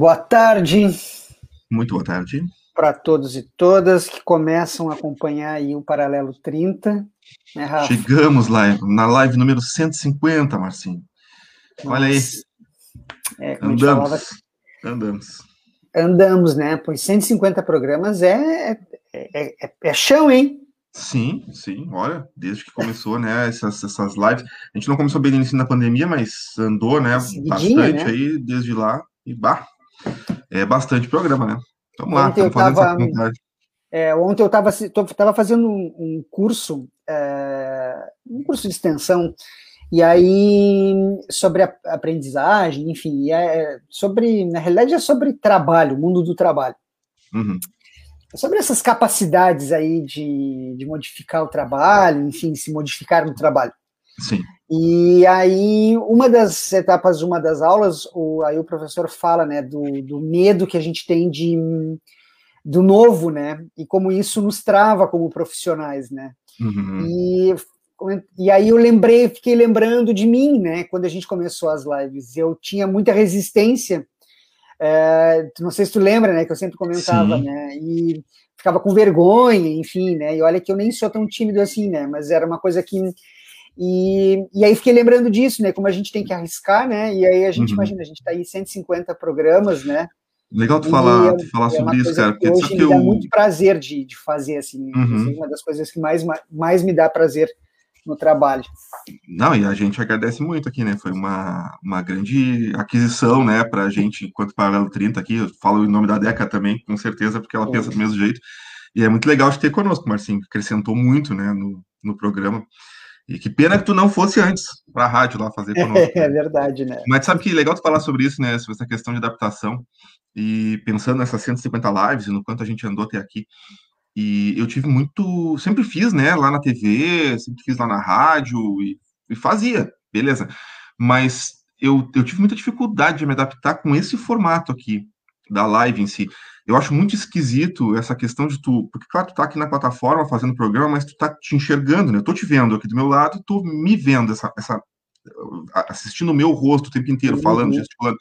boa tarde. Muito boa tarde. Para todos e todas que começam a acompanhar aí o Paralelo 30. Né, Rafa? Chegamos lá na live número 150, Marcinho. Nossa. Olha aí. É, andamos. Falava, andamos. Andamos, né? Pois 150 programas é, é, é, é chão, hein? Sim, sim, olha, desde que começou, né, essas, essas lives, a gente não começou bem no início da pandemia, mas andou, né, bastante né? aí desde lá, e bah, é bastante programa, né? Vamos lá, ontem eu tava, é, ontem eu estava fazendo um, um curso, é, um curso de extensão, e aí sobre a aprendizagem, enfim, é sobre, na realidade é sobre trabalho, mundo do trabalho. Uhum sobre essas capacidades aí de, de modificar o trabalho, enfim, se modificar no trabalho. Sim. E aí, uma das etapas uma das aulas, o, aí o professor fala, né, do, do medo que a gente tem de do novo, né, e como isso nos trava como profissionais, né. Uhum. E, e aí eu lembrei, fiquei lembrando de mim, né, quando a gente começou as lives, eu tinha muita resistência é, não sei se tu lembra, né, que eu sempre comentava, Sim. né, e ficava com vergonha, enfim, né, e olha que eu nem sou tão tímido assim, né, mas era uma coisa que e, e aí fiquei lembrando disso, né, como a gente tem que arriscar, né, e aí a gente, uhum. imagina, a gente tá aí 150 programas, né, Legal tu falar, é, falar é sobre isso, cara. Porque hoje me dá eu... muito prazer de, de fazer, assim. Uhum. Uma das coisas que mais, mais me dá prazer no trabalho. Não, e a gente agradece muito aqui, né? Foi uma, uma grande aquisição, né, para a gente, enquanto Paralelo 30 aqui, eu falo em nome da Deca também, com certeza, porque ela Sim. pensa do mesmo jeito. E é muito legal de ter conosco, Marcinho, que acrescentou muito, né, no, no programa. E que pena que tu não fosse antes para a rádio lá fazer conosco. É, verdade, né? Mas sabe que legal tu falar sobre isso, né? Sobre essa questão de adaptação. E pensando nessas 150 lives e no quanto a gente andou até aqui. E eu tive muito. Sempre fiz, né? Lá na TV, sempre fiz lá na rádio e, e fazia, beleza. Mas eu, eu tive muita dificuldade de me adaptar com esse formato aqui da live em si. Eu acho muito esquisito essa questão de tu, porque claro, tu tá aqui na plataforma fazendo programa, mas tu tá te enxergando, né? Eu tô te vendo aqui do meu lado tô me vendo, essa, essa assistindo o meu rosto o tempo inteiro, falando, uhum. gesticulando.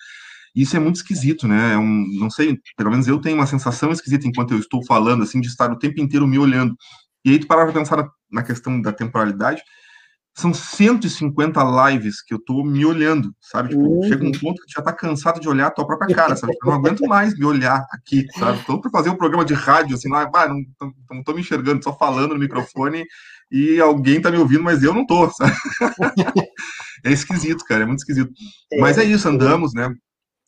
Isso é muito esquisito, né? É um, não sei, pelo menos eu tenho uma sensação esquisita enquanto eu estou falando, assim, de estar o tempo inteiro me olhando. E aí tu parar para pensar na, na, questão da temporalidade, são 150 lives que eu tô me olhando, sabe? Tipo, uhum. chega um ponto que já tá cansado de olhar a tua própria cara, sabe? Eu não aguento mais me olhar aqui, sabe? Tô para fazer um programa de rádio, assim, lá, ah, não, não, não tô me enxergando, só falando no microfone e alguém tá me ouvindo, mas eu não tô, sabe? é esquisito, cara, é muito esquisito. Mas é isso, andamos, né?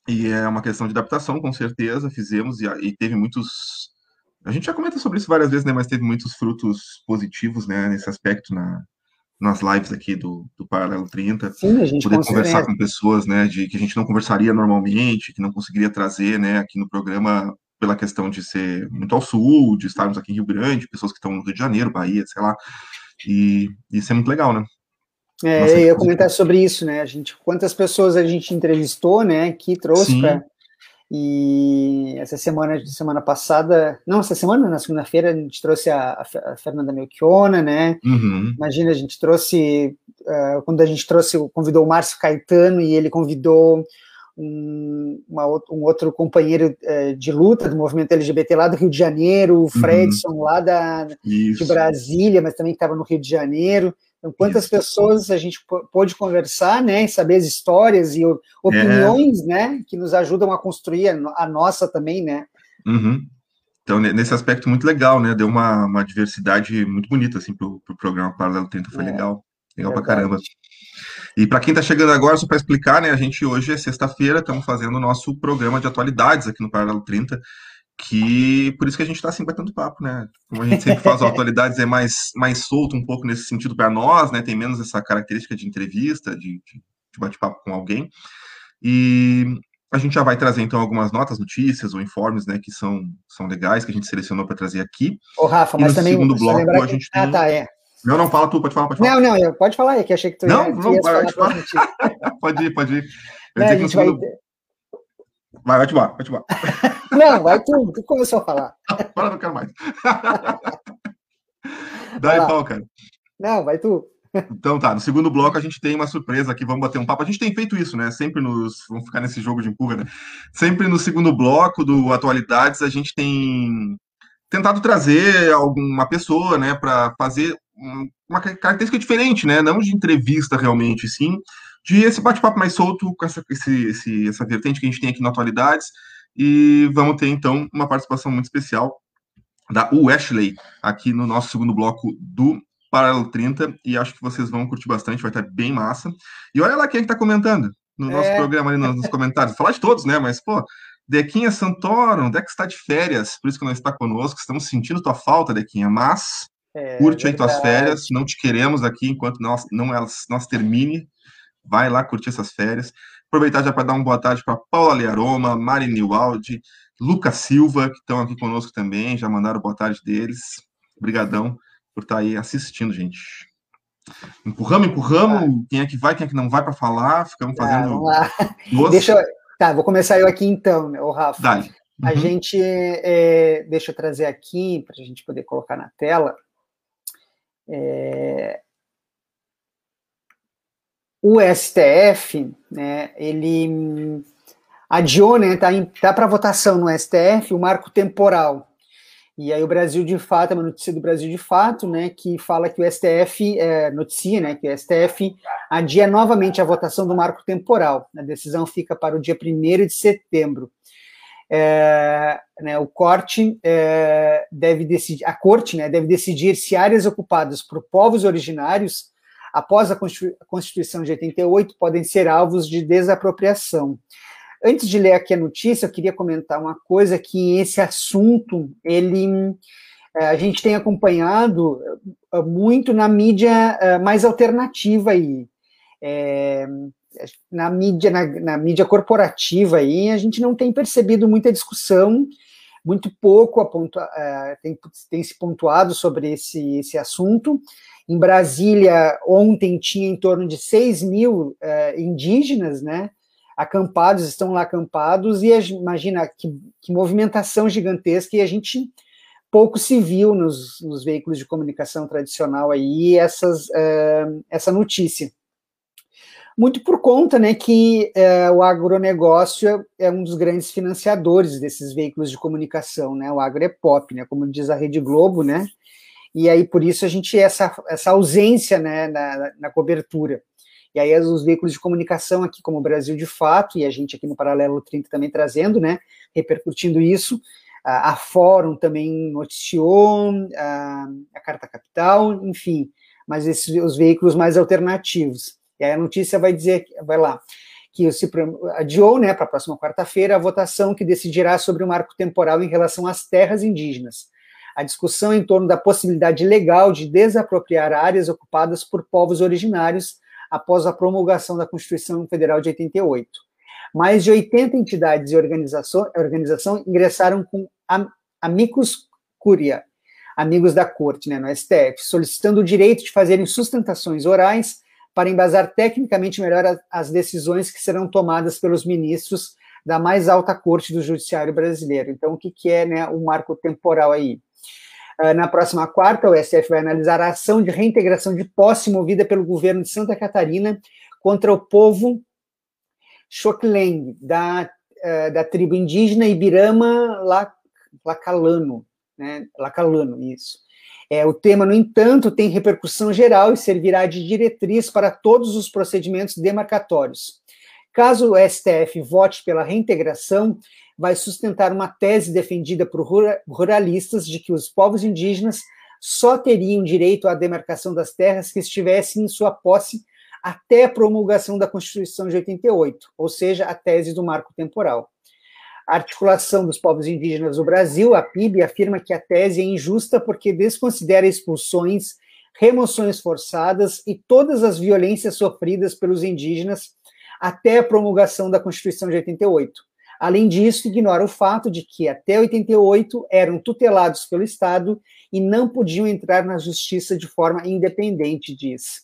E é uma questão de adaptação, com certeza, fizemos e, e, teve muitos. A gente já comenta sobre isso várias vezes, né? Mas teve muitos frutos positivos, né? Nesse aspecto na, nas lives aqui do, do Paralelo 30. Sim, a gente poder conversar com pessoas, né? De que a gente não conversaria normalmente, que não conseguiria trazer, né? Aqui no programa pela questão de ser muito ao sul, de estarmos aqui em Rio Grande, pessoas que estão no Rio de Janeiro, Bahia, sei lá. E isso é muito legal, né? É, eu ia comentar sobre isso, né? A gente, quantas pessoas a gente entrevistou, né? Que trouxe para e essa semana, semana passada, não, essa semana, na segunda-feira, a gente trouxe a, a Fernanda Melchiona, né? Uhum. Imagina, a gente trouxe, uh, quando a gente trouxe, convidou o Márcio Caetano e ele convidou um, uma, um outro companheiro uh, de luta do movimento LGBT lá do Rio de Janeiro, o uhum. Fredson, uhum. lá da, de Brasília, mas também que estava no Rio de Janeiro. Então, quantas pessoas a gente pôde conversar, né, e saber as histórias e opiniões, é. né, que nos ajudam a construir a, nossa também, né? Uhum. Então, nesse aspecto muito legal, né, deu uma, uma diversidade muito bonita, assim, pro, pro programa Paralelo 30, foi é. legal, legal Verdade. pra caramba. E para quem está chegando agora, só para explicar, né, a gente hoje é sexta-feira, estamos fazendo o nosso programa de atualidades aqui no Paralelo 30, que por isso que a gente está assim batendo papo, né? Como a gente sempre faz atualidades, é mais, mais solto um pouco nesse sentido para nós, né? Tem menos essa característica de entrevista, de, de de bate-papo com alguém. E a gente já vai trazer, então, algumas notas, notícias ou informes, né, que são, são legais, que a gente selecionou para trazer aqui. Ô, Rafa, mas também... segundo bloco, a gente que... Ah, tem... Ah, tá, é. Não, não, fala tu, pode falar, pode falar. Não, não, pode falar aí, que achei que tu não, ia... Não, não, vai, pode ir, pode ir. Eu a gente segundo... vai... Vai, te embora, vai te embora. Não, vai tu, tu começou a falar. Agora não quero mais. Daí, pau, cara. Não, vai tu. Então tá, no segundo bloco a gente tem uma surpresa aqui, vamos bater um papo. A gente tem feito isso, né? Sempre nos. Vamos ficar nesse jogo de empurra, né? Sempre no segundo bloco do Atualidades a gente tem tentado trazer alguma pessoa, né, para fazer uma característica diferente, né? Não de entrevista realmente, sim, de esse bate-papo mais solto com essa, esse, esse, essa vertente que a gente tem aqui no Atualidades. E vamos ter então uma participação muito especial da Ashley aqui no nosso segundo bloco do Paralelo 30 e acho que vocês vão curtir bastante, vai estar bem massa. E olha lá quem é que tá comentando no nosso é. programa ali nos, comentários. Falar de todos, né? Mas, pô, Dequinha Santoro, onde é que está de férias? Por isso que não está conosco. Estamos sentindo tua falta, Dequinha, mas é, curte aí tuas férias. Não te queremos aqui enquanto nós, não elas, nós termine. Vai lá curtir essas férias. Aproveitar já para dar uma boa tarde para Paula Learoma, Mari Niwaldi, Lucas Silva, que estão aqui conosco também. Já mandaram boa tarde deles. Obrigadão por estar tá aí assistindo, gente. Empurramos, empurramos. Quem é que vai, quem é que não vai para falar? Ficamos tá, fazendo. Ah, deixa eu... Tá, vou começar eu aqui então, o Rafa. Dale. Uhum. A gente, é, deixa eu trazer aqui para a gente poder colocar na tela. É, o STF, né, ele adiou, né, tá, tá para votação no STF o marco temporal e aí o Brasil de fato, é uma notícia do Brasil de fato, né, que fala que o STF, é, noticia, né, que o STF adia novamente a votação do marco temporal. A decisão fica para o dia 1 de setembro. É, né, o corte é, deve decidir, a corte né, deve decidir se áreas ocupadas por povos originários após a Constituição de 88 podem ser alvos de desapropriação. Antes de ler aqui a notícia, eu queria comentar uma coisa que esse assunto, ele eh, a gente tem acompanhado eh, muito na mídia eh, mais alternativa aí. É, na mídia, na, na, mídia corporativa aí, a gente não tem percebido muita discussão, muito pouco tem, tem, se pontuado sobre esse, esse assunto. Em Brasília, ontem tinha em torno de 6 mil indígenas, né? acampados, estão lá acampados, e imagina que, que movimentação gigantesca, e a gente pouco se viu nos, nos veículos de comunicação tradicional aí essas, uh, essa notícia. Muito por conta né, que uh, o agronegócio é, é, um dos grandes financiadores desses veículos de comunicação, né? O agro é pop, né? Como diz a Rede Globo, né? E aí, por isso, a gente essa, essa ausência né, na, na cobertura. E aí os veículos de comunicação aqui, como o Brasil de Fato, e a gente aqui no Paralelo 30 também trazendo, né, repercutindo isso, a, a Fórum também noticiou, a, a Carta Capital, enfim, mas esses os veículos mais alternativos. E aí a notícia vai dizer, vai lá, que CIPRAM adiou, né, para a próxima quarta-feira, a votação que decidirá sobre o marco temporal em relação às terras indígenas. A discussão em torno da possibilidade legal de desapropriar áreas ocupadas por povos originários após a promulgação da Constituição Federal de 88. Mais de 80 entidades e organização, ingressaram com amicus curia, amigos da corte, né, no STF, solicitando o direito de fazerem sustentações orais para embasar tecnicamente melhor as decisões que serão tomadas pelos ministros da mais alta corte do judiciário brasileiro. Então, o que, que é né, o marco temporal aí? Ah, na próxima quarta, o STF vai analisar a ação de reintegração de posse movida pelo governo de Santa Catarina contra o povo Xokleng, da, uh, da tribo indígena Ibirama Lacalano, né? Lacalano, isso. É, o tema, no entanto, tem repercussão geral e servirá de diretriz para todos os procedimentos demarcatórios. Caso o STF vote pela reintegração, vai sustentar uma tese defendida por ruralistas de que os povos indígenas só teriam direito à demarcação das terras que estivessem em sua posse até a promulgação da Constituição de 88, ou seja, a tese do marco temporal. A Articulação dos Povos Indígenas do Brasil, a PIB, afirma que a tese é injusta porque desconsidera expulsões, remoções forçadas e todas as violências sofridas pelos indígenas até a promulgação da Constituição de 88. Além disso, ignora o fato de que até 88 eram tutelados pelo Estado e não podiam entrar na justiça de forma independente disso.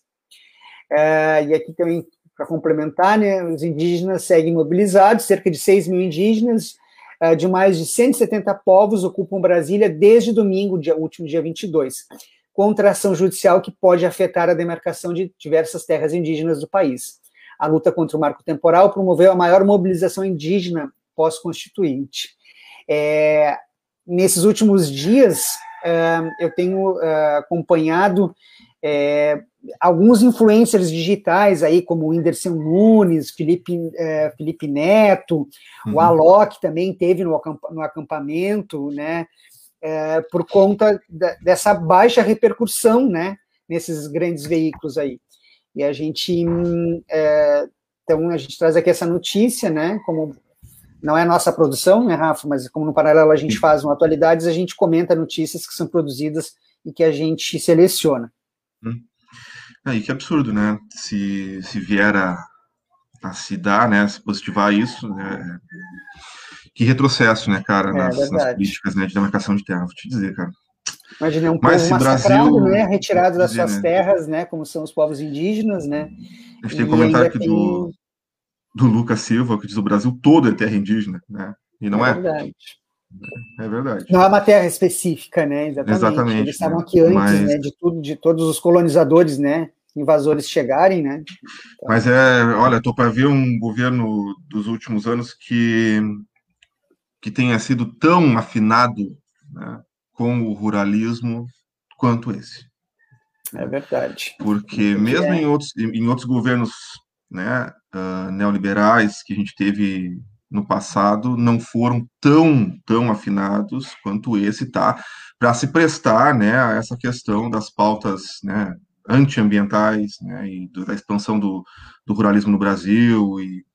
É, e aqui também, para complementar, né, os indígenas seguem mobilizados, cerca de 6 mil indígenas é, de mais de 170 povos ocupam Brasília desde domingo, dia, último dia 22, contra ação judicial que pode afetar a demarcação de diversas terras indígenas do país. A luta contra o marco temporal promoveu a maior mobilização indígena pós-constituinte. É, nesses últimos dias, é, eu tenho é, acompanhado é, alguns influencers digitais aí, como o Whindersson Nunes, Felipe, Felipe Neto, uhum. o Alok também teve no, acampamento, né, por conta dessa baixa repercussão, né, nesses grandes veículos aí. E a gente, é, então, a gente traz aqui essa notícia, né, como não é nossa produção, né, Rafa, mas como no paralelo a gente faz uma atualidades, a gente comenta notícias que são produzidas e que a gente seleciona. Hum. Aí, que absurdo, né? Se, se vier a, a se dar, né? Se positivar isso, né? Que retrocesso, né, cara, é, nas, nas, políticas né, de demarcação de terra, vou te dizer, cara. Imagina um Mas povo massacrado, Brasil, né, retirado das dizer, suas né? terras, né, como são os povos indígenas, né. A gente tem um comentário aqui tem... do, do Lucas Silva, que diz o Brasil todo é terra indígena, né, e não é. É verdade. É verdade. Não é uma terra específica, né? Exatamente. Exatamente Eles estavam né? aqui antes, Mas... né? De tudo, de todos os colonizadores, né? Invasores chegarem, né? Então... Mas é, olha, estou para ver um governo dos últimos anos que que tenha sido tão afinado né, com o ruralismo quanto esse. É verdade. Porque mesmo é. em outros em outros governos, né, uh, neoliberais que a gente teve no passado não foram tão tão afinados quanto esse tá para se prestar né a essa questão das pautas né antiambientais né e da expansão do, do ruralismo no Brasil e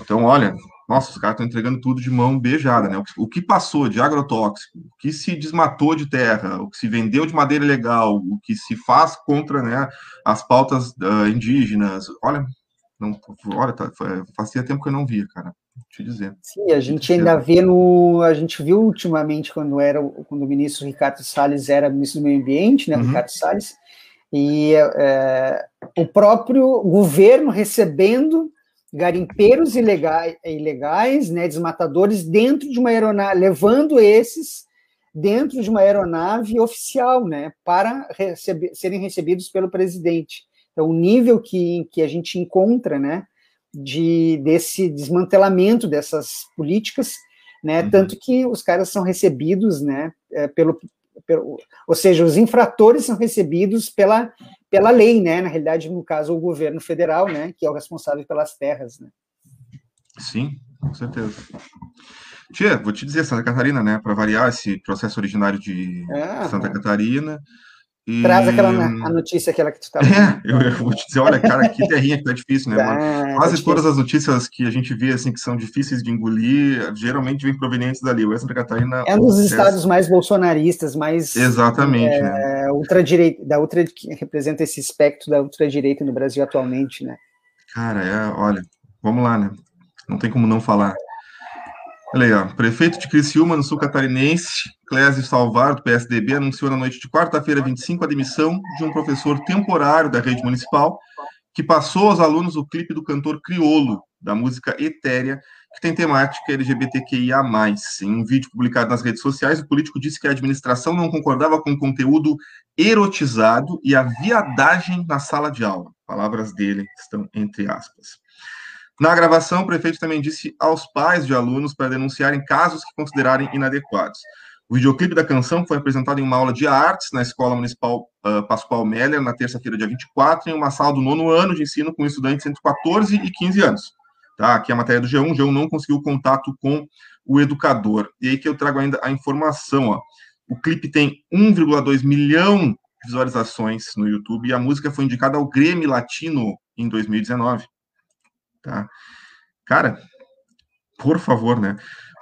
então olha nossa os caras estão entregando tudo de mão beijada né o que passou de agrotóxico o que se desmatou de terra o que se vendeu de madeira legal o que se faz contra né as pautas uh, indígenas olha não, olha, tá, fazia tempo que eu não via, cara te dizer. Sim, a gente ainda vê no. A gente viu ultimamente quando era quando o ministro Ricardo Salles era ministro do Meio Ambiente, né? Uhum. Ricardo Salles, e é, o próprio governo recebendo garimpeiros ilegais, ilegais, né, desmatadores dentro de uma aeronave, levando esses dentro de uma aeronave oficial, né, para receber, serem recebidos pelo presidente. Então, o nível que, que a gente encontra, né, de, desse desmantelamento dessas políticas, né? Uhum. Tanto que os caras são recebidos, né? É, pelo, pelo, ou seja, os infratores são recebidos pela, pela lei, né? Na realidade, no caso, o governo federal, né? Que é o responsável pelas terras, né? Sim, com certeza. Tia, vou te dizer, Santa Catarina, né? Para variar esse processo originário de ah, Santa Catarina, e... Traz aquela a notícia aquela que tu estava. É, eu, eu, vou te dizer, olha, cara, que terrinha que tá difícil, né? Tá, Quase tá todas as notícias que a gente vê assim que são difíceis de engolir, geralmente vem provenientes dali. O Santa Catarina é um dos estados mais bolsonaristas, mais exatamente, é, né? Ultradireita, da ultra que representa esse espectro da ultradireita no Brasil atualmente, né? Cara, é, olha, vamos lá, né? Não tem como não falar. Olha aí, ó. Prefeito de Criciúma, no sul catarinense, Clésio Salvar, do PSDB, anunciou na noite de quarta-feira, 25, a demissão de um professor temporário da rede municipal, que passou aos alunos o clipe do cantor Criolo, da música Etérea, que tem temática LGBTQIA+. Em um vídeo publicado nas redes sociais, o político disse que a administração não concordava com o conteúdo erotizado e a viadagem na sala de aula. Palavras dele estão entre aspas. Na gravação, o prefeito também disse aos pais de alunos para denunciarem casos que considerarem inadequados. O videoclipe da canção foi apresentado em uma aula de artes na Escola Municipal uh, Pascoal Meller, na terça-feira, dia 24, em uma sala do nono ano de ensino com estudantes entre 14 e 15 anos. Tá? Aqui é a matéria do G1, o G1 não conseguiu contato com o educador. E aí que eu trago ainda a informação, ó. O clipe tem 1,2 milhão de visualizações no YouTube e a música foi indicada ao Grêmio Latino em 2019. Tá? Cara, por favor, né?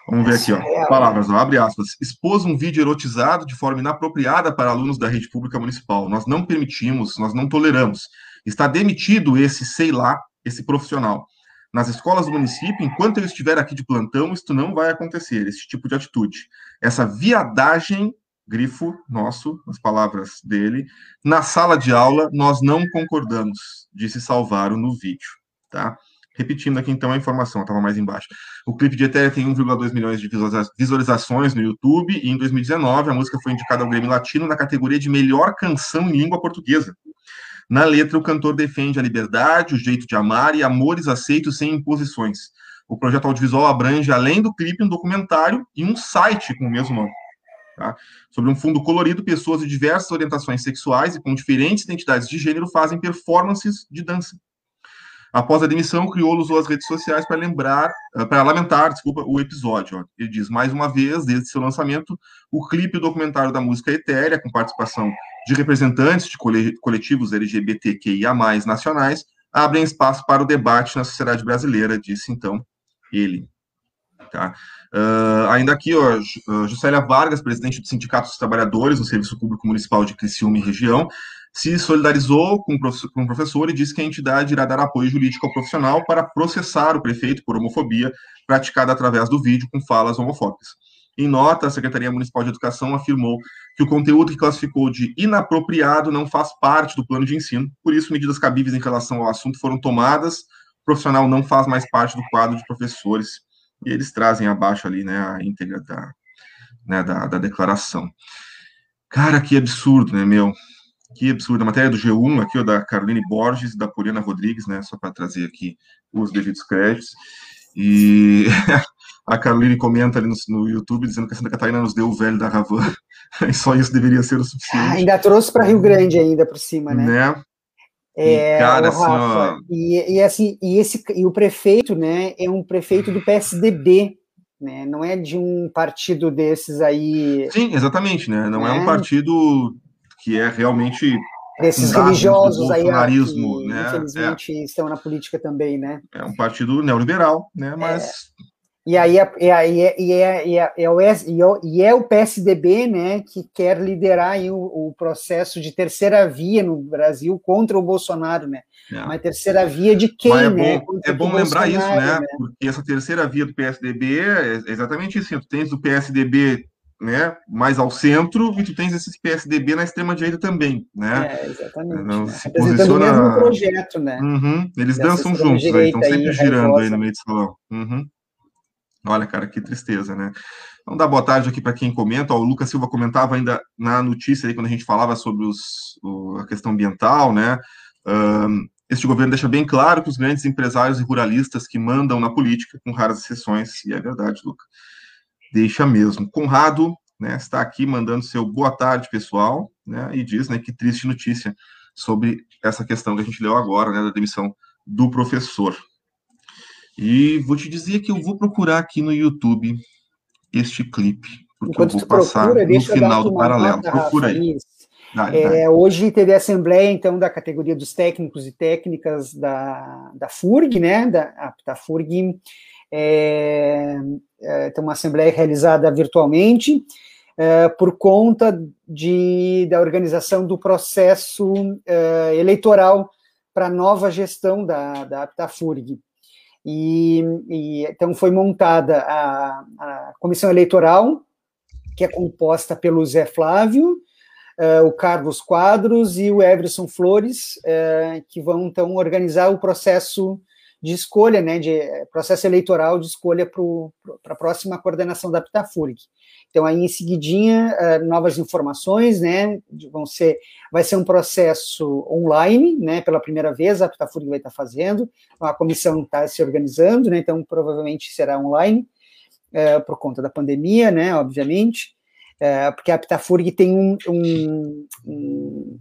Vamos ver aqui, ó. É Palavras, ó, abre aspas. Expôs um vídeo erotizado de forma inapropriada para alunos da rede pública municipal. Nós não permitimos, nós não toleramos. Está demitido esse, sei lá, esse profissional. Nas escolas do município, enquanto eu estiver aqui de plantão, isso não vai acontecer, esse tipo de atitude. Essa viadagem, grifo nosso, as palavras dele, na sala de aula, nós não concordamos, disse Salvaro no vídeo, tá? Repetindo aqui então a informação, estava mais embaixo. O clipe de Etérea tem 1,2 milhões de visualizações no YouTube e em 2019 a música foi indicada ao Grêmio Latino na categoria de melhor canção em língua portuguesa. Na letra, o cantor defende a liberdade, o jeito de amar e amores aceitos sem imposições. O projeto audiovisual abrange, além do clipe, um documentário e um site com o mesmo nome. Tá? Sobre um fundo colorido, pessoas de diversas orientações sexuais e com diferentes identidades de gênero fazem performances de dança. Após a demissão, Criolo usou as redes sociais para lembrar, eh, para lamentar, desculpa, o episódio. Ele diz, mais uma vez, desde seu lançamento, o clipe documentário da música Etérea, com participação de representantes de coletivos LGBTQIA+, nacionais, abrem espaço para o debate na sociedade brasileira, disse então ele. Tá? Uh, ainda aqui, ó, Juscelia Vargas, presidente do Sindicato dos Trabalhadores do Serviço Público Municipal de Criciúma e região, se solidarizou com o professor e disse que a entidade irá dar apoio jurídico ao profissional para processar o prefeito por homofobia praticada através do vídeo com falas homofóbicas. Em nota, a Secretaria Municipal de Educação afirmou que o conteúdo que classificou de inapropriado não faz parte do plano de ensino, por isso medidas cabíveis em relação ao assunto foram tomadas, o profissional não faz mais parte do quadro de professores, e eles trazem abaixo ali, né, a íntegra da, né, da, da declaração. Cara, que absurdo, né, meu? Que absurdo. A matéria do G1 aqui, ó, da Caroline Borges e da Poliana Rodrigues, né? Só para trazer aqui os devidos créditos. E a Caroline comenta ali no, no, YouTube dizendo que a Santa Catarina nos deu o velho da Ravan. e só isso deveria ser o suficiente. Ah, ainda trouxe para Rio Grande ainda por cima, né? né? É, e, cara, assim, Rafa, e, e, assim, e, esse, e o prefeito, né, é um prefeito do PSDB, né, não é de um partido desses aí. Sim, exatamente, né, não né? é um partido que é realmente desses religiosos aí que, né? infelizmente é. estão na política também, né? É um partido neoliberal, né? Mas é. E aí é, e é, e é, e é, é, o, e é o PSDB, né, que quer liderar o, o, processo de terceira via no Brasil contra o Bolsonaro, né? É. Uma terceira via de quem, é né? Bom, é bom lembrar isso, né? né? Porque essa terceira via do PSDB é exatamente isso. Tu tens o PSDB né, mais ao centro, e tu tens esse PSDB na extrema-direita também, né? É, exatamente. Não, né? se posiciona... o mesmo projeto, né? Uhum, eles dançam juntos, né? estão sempre girando aí no meio do salão. Uhum. Olha, cara, que tristeza, né? Vamos dar boa tarde aqui para quem comenta. Ó, o Lucas Silva comentava ainda na notícia aí, quando a gente falava sobre os, o, a questão ambiental, né? Um, este governo deixa bem claro que os grandes empresários e ruralistas que mandam na política, com raras exceções, e é verdade, Lucas deixa mesmo. Conrado né, está aqui mandando seu boa tarde, pessoal, né, e diz né, que triste notícia sobre essa questão que a gente leu agora, né, da demissão do professor. E vou te dizer que eu vou procurar aqui no YouTube este clipe, porque Enquanto eu vou passar procura, no final do paralelo. Nota, Procura aí. É. Hoje teve a assembleia, então, da categoria dos técnicos e técnicas da, da FURG, né, da, da FURG, é, é, tem uma assembleia realizada virtualmente, é, por conta de, da organização do processo é, eleitoral para a nova gestão da, da Aptafurg. E, e, então foi montada a, a, comissão eleitoral, que é composta pelo Zé Flávio, uh, o Carlos Quadros e o Everson Flores, uh, que vão então organizar o processo de escolha, né, de processo eleitoral de escolha para a próxima coordenação da Pitafurg. Então, aí em seguidinha, uh, novas informações, né, vão ser, vai ser um processo online, né, pela primeira vez a Pitafurg vai estar fazendo, a comissão está se organizando, né, então provavelmente será online, uh, por conta da pandemia, né, obviamente, uh, porque a Pitafurg tem um, um,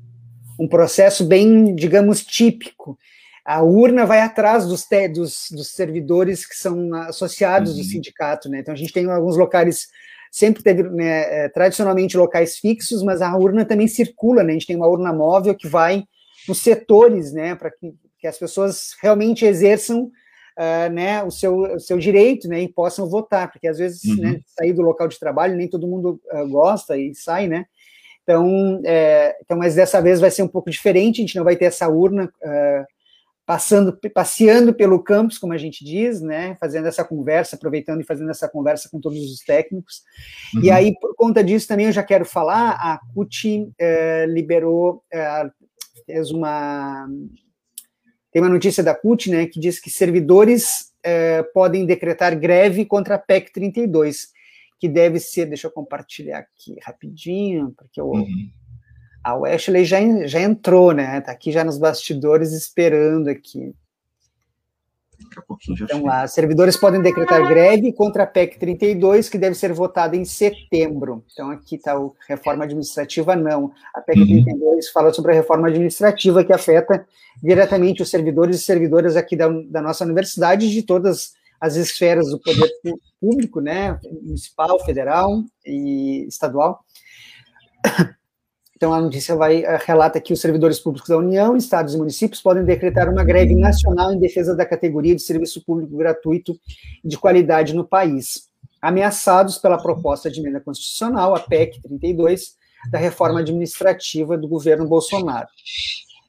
um processo bem, digamos, típico, a urna vai atrás dos, te, dos, dos servidores que são associados uhum. do sindicato, né? Então a gente tem alguns locais, sempre teve né, é, tradicionalmente locais fixos, mas a urna também circula, né? A gente tem uma urna móvel que vai nos setores, né? Para que, que as pessoas realmente exerçam Uh, né, o, seu, o seu direito né, e possam votar, porque às vezes uhum. né, sair do local de trabalho nem todo mundo uh, gosta e sai, né? Então, é, então, mas dessa vez vai ser um pouco diferente, a gente não vai ter essa urna uh, passando, passeando pelo campus, como a gente diz, né, fazendo essa conversa, aproveitando e fazendo essa conversa com todos os técnicos. Uhum. E aí, por conta disso, também eu já quero falar, a CUT eh, liberou, eh, fez uma... Tem uma notícia da CUT, né, que diz que servidores eh, podem decretar greve contra a PEC 32, que deve ser, deixa eu compartilhar aqui rapidinho, porque eu... Uhum a Wesley já, já entrou, né? Tá aqui já nos bastidores esperando aqui. Daqui a pouquinho já então, lá, servidores podem decretar greve contra a PEC 32, que deve ser votada em setembro. Então, aqui está a reforma administrativa, não. A PEC uhum. 32 fala sobre a reforma administrativa que afeta diretamente os servidores e servidoras aqui da, da nossa universidade, de todas as esferas do poder público, né? Municipal, federal e estadual. Então, a notícia vai eh, relata que os servidores públicos da União, estados e municípios podem decretar uma greve nacional em defesa da categoria de serviço público gratuito de qualidade no país, ameaçados pela proposta de emenda constitucional, a PEC 32, da reforma administrativa do governo Bolsonaro.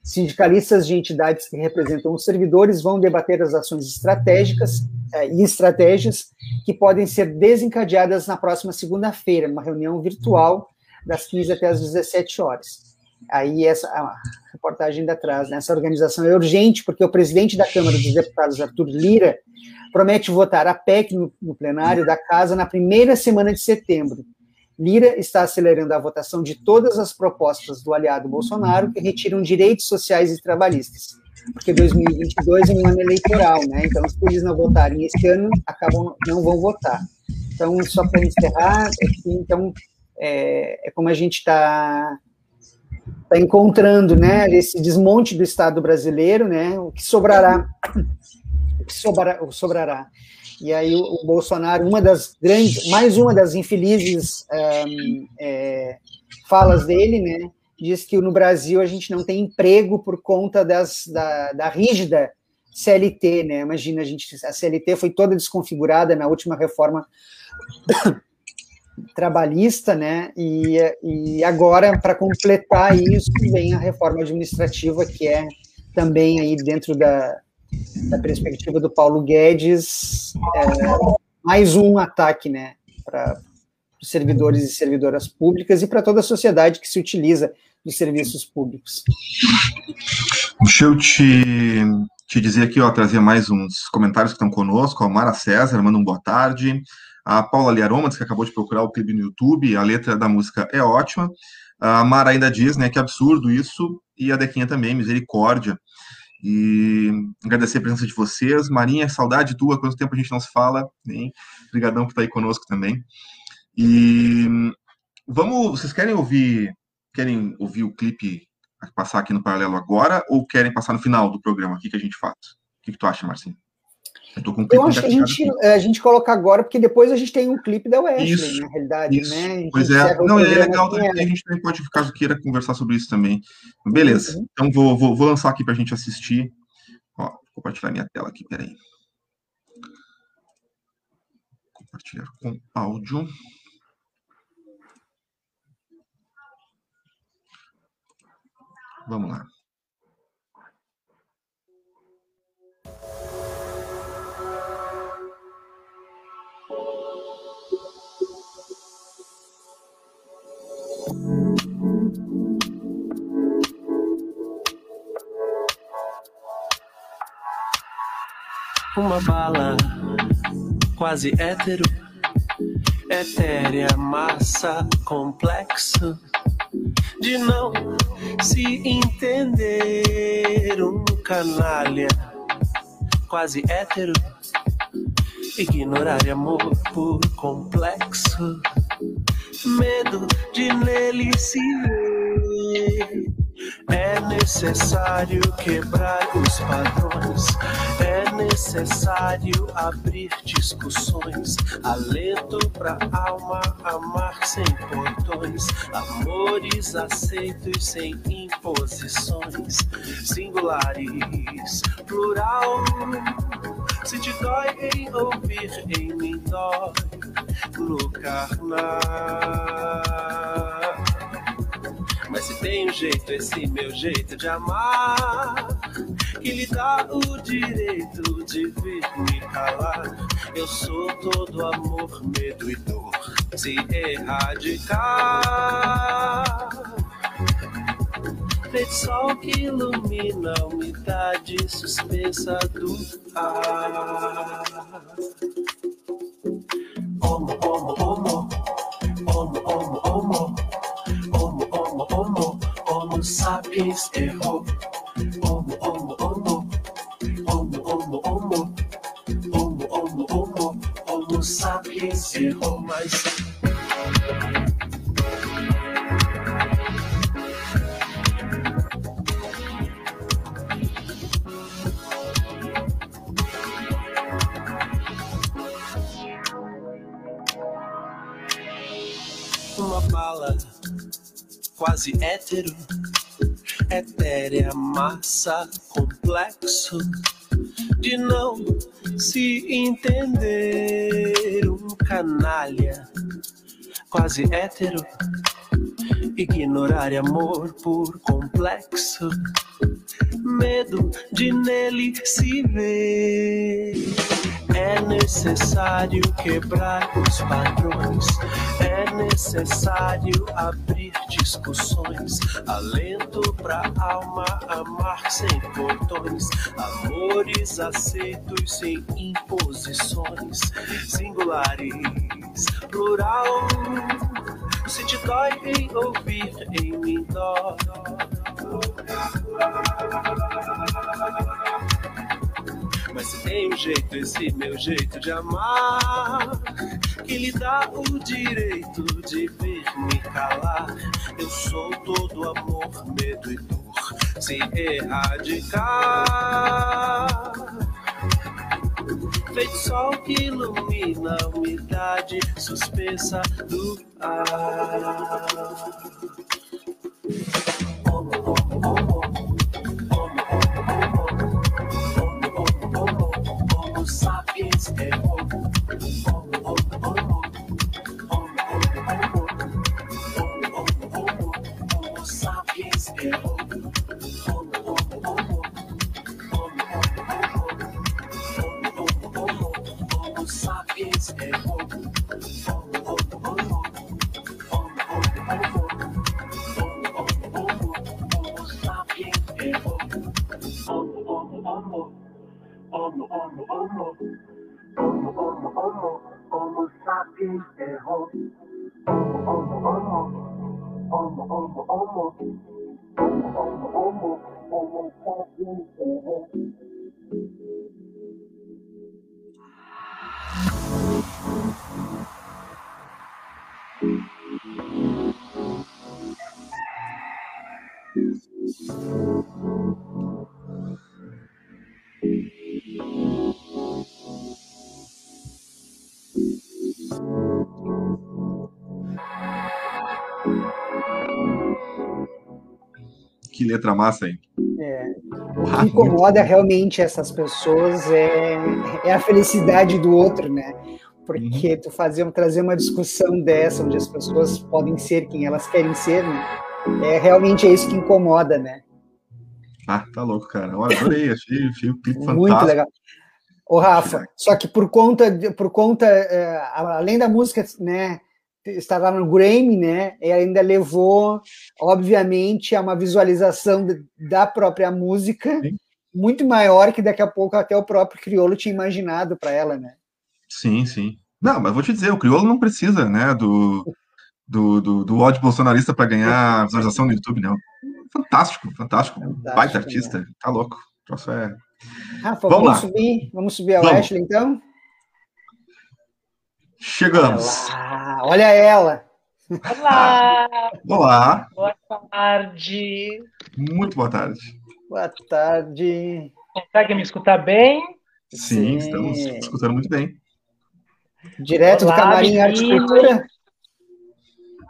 Sindicalistas de entidades que representam os servidores vão debater as ações estratégicas eh, e estratégias que podem ser desencadeadas na próxima segunda-feira, numa reunião virtual das 15 até as 17 horas. Aí essa a reportagem ainda traz, né? essa organização é urgente porque o presidente da Câmara dos Deputados, Arthur Lira, promete votar a PEC no, no plenário da Casa na primeira semana de setembro. Lira está acelerando a votação de todas as propostas do aliado Bolsonaro que retiram direitos sociais e trabalhistas, porque 2022 é um ano eleitoral, né? Então, se eles não votarem esse ano, acabam não vão votar. Então, só para encerrar, aqui, então é, é como a gente está tá encontrando, né, esse desmonte do Estado brasileiro, né, o que sobrará, o que sobrará. E aí o, o, Bolsonaro, uma das grandes, mais uma das infelizes é, é, falas dele, né, diz que no Brasil a gente não tem emprego por conta das, da, da rígida CLT, né? Imagina, a gente, a CLT foi toda desconfigurada na última reforma trabalhista, né? E, e agora, para completar isso, vem a reforma administrativa, que é também aí dentro da, da perspectiva do Paulo Guedes, é, mais um ataque, né? Para os servidores e servidoras públicas e para toda a sociedade que se utiliza dos serviços públicos. Deixa eu te, te dizer aqui, ó, trazer mais uns comentários que estão conosco. A Mara César manda um boa tarde. A Paula Liaromas, que acabou de procurar o clipe no YouTube, a letra da música é ótima. A Mara ainda diz, né, que absurdo isso, e a Dequinha também, misericórdia. E agradecer a presença de vocês. Marinha, saudade tua, quanto tempo a gente não se fala, hein? Obrigadão por estar aí conosco também. E vamos, vocês querem ouvir, querem ouvir o clipe passar aqui no paralelo agora, ou querem passar no final do programa? O que, que a gente faz? O que, que tu acha, Marcinho? Eu, tô com um eu acho que a gente, a gente coloca agora, porque depois a gente tem um clipe da Wesley, isso, na realidade, isso. né? Pois é, não, é legal também, a gente também pode, caso queira, conversar sobre isso também. Beleza, uhum. então vou, vou, vou lançar aqui para a gente assistir. Ó, vou compartilhar minha tela aqui, peraí. Compartilhar com áudio. Vamos lá. Uma bala quase hétero, etérea, massa, complexo de não se entender. Um canalha quase hétero, ignorar amor por complexo, medo de nele se ver. É necessário quebrar os padrões, é necessário abrir discussões, alento pra alma amar sem portões, amores aceitos sem imposições, singulares, plural. Se te dói em ouvir, em mim dói, lugar na mas se tem um jeito, esse meu jeito de amar, que lhe dá o direito de vir me calar. Eu sou todo amor, medo e dor. Se erradicar feito sol que ilumina a umidade suspensa do ar. Omo, omo, omo, omo, omo, omo, omo, omo, omo, homo sapiens errou. Massa, complexo de não se entender. Um canalha, quase hétero, ignorar amor por complexo, medo de nele se ver. É necessário quebrar os padrões, é necessário abrir discussões, alento pra alma amar sem portões, amores aceitos sem imposições, singulares, plural. Se te dói em ouvir, em mim dói. Mas se tem um jeito, esse meu jeito de amar, que lhe dá o direito de vir me calar. Eu sou todo amor, medo e dor, se erradicar. Feito sol que ilumina a umidade suspensa do ar. Oh, oh, oh, que letra massa, hein? É. O que incomoda realmente essas pessoas é, é a felicidade do outro, né? Porque uhum. tu fazer, trazer uma discussão dessa, onde as pessoas podem ser quem elas querem ser, né? É realmente é isso que incomoda, né? Ah, tá louco, cara. Olha, adorei, achei, achei o clipe fantástico. Muito legal. Ô, Rafa, só que por conta, por conta, é, além da música, né, estava no Grammy, né? E ainda levou, obviamente, a uma visualização da própria música Sim. muito maior que daqui a pouco até o próprio Criolo tinha imaginado para ela, né? Sim, sim. Não, mas vou te dizer, o Criolo não precisa, né, do, do, do, do ódio bolsonarista para ganhar visualização no YouTube, não. Fantástico, fantástico. fantástico Baita artista, né? tá louco. O é... Rafa, vamos, vamos subir, vamos subir a vamos. Ashley, então? Chegamos. Olá, olha ela. Olá. Olá. Boa tarde. Muito boa tarde. Boa tarde. Consegue me escutar bem? Sim, Sim. estamos escutando muito bem. Direto Olá, do Camarim Arte Cultura?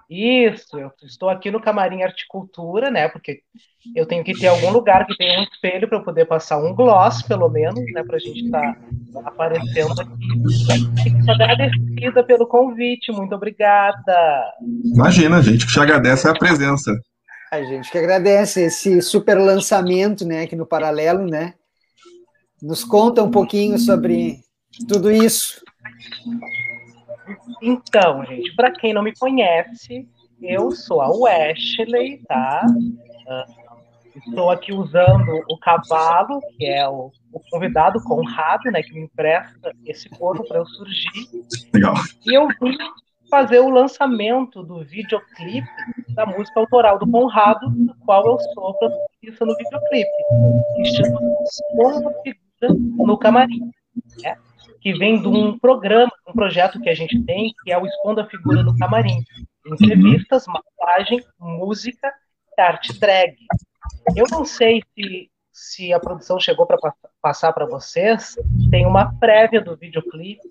Isso, eu estou aqui no Camarim Articultura, né? Porque eu tenho que ter algum lugar que tenha um espelho para eu poder passar um gloss, pelo menos, né? Para a gente estar tá aparecendo aqui. Fico agradecida pelo convite, muito obrigada. Imagina, a gente que te agradece a presença. A gente que agradece esse super lançamento, né? Aqui no Paralelo, né? Nos conta um pouquinho sobre tudo isso. Então, gente, para quem não me conhece, eu sou a Wesley, tá? Uh, estou aqui usando o cavalo, que é o, o convidado Conrado, né, que me empresta esse corpo para eu surgir. Legal. E eu vim fazer o lançamento do videoclipe da música autoral do Conrado, do qual eu sou protagonista no videoclipe, que chama Uma Figura no Camarim. Né? Que vem de um programa, um projeto que a gente tem, que é o Esconda a Figura no Camarim. Entrevistas, massagem, música e arte drag. Eu não sei se, se a produção chegou para passar para vocês, tem uma prévia do videoclipe.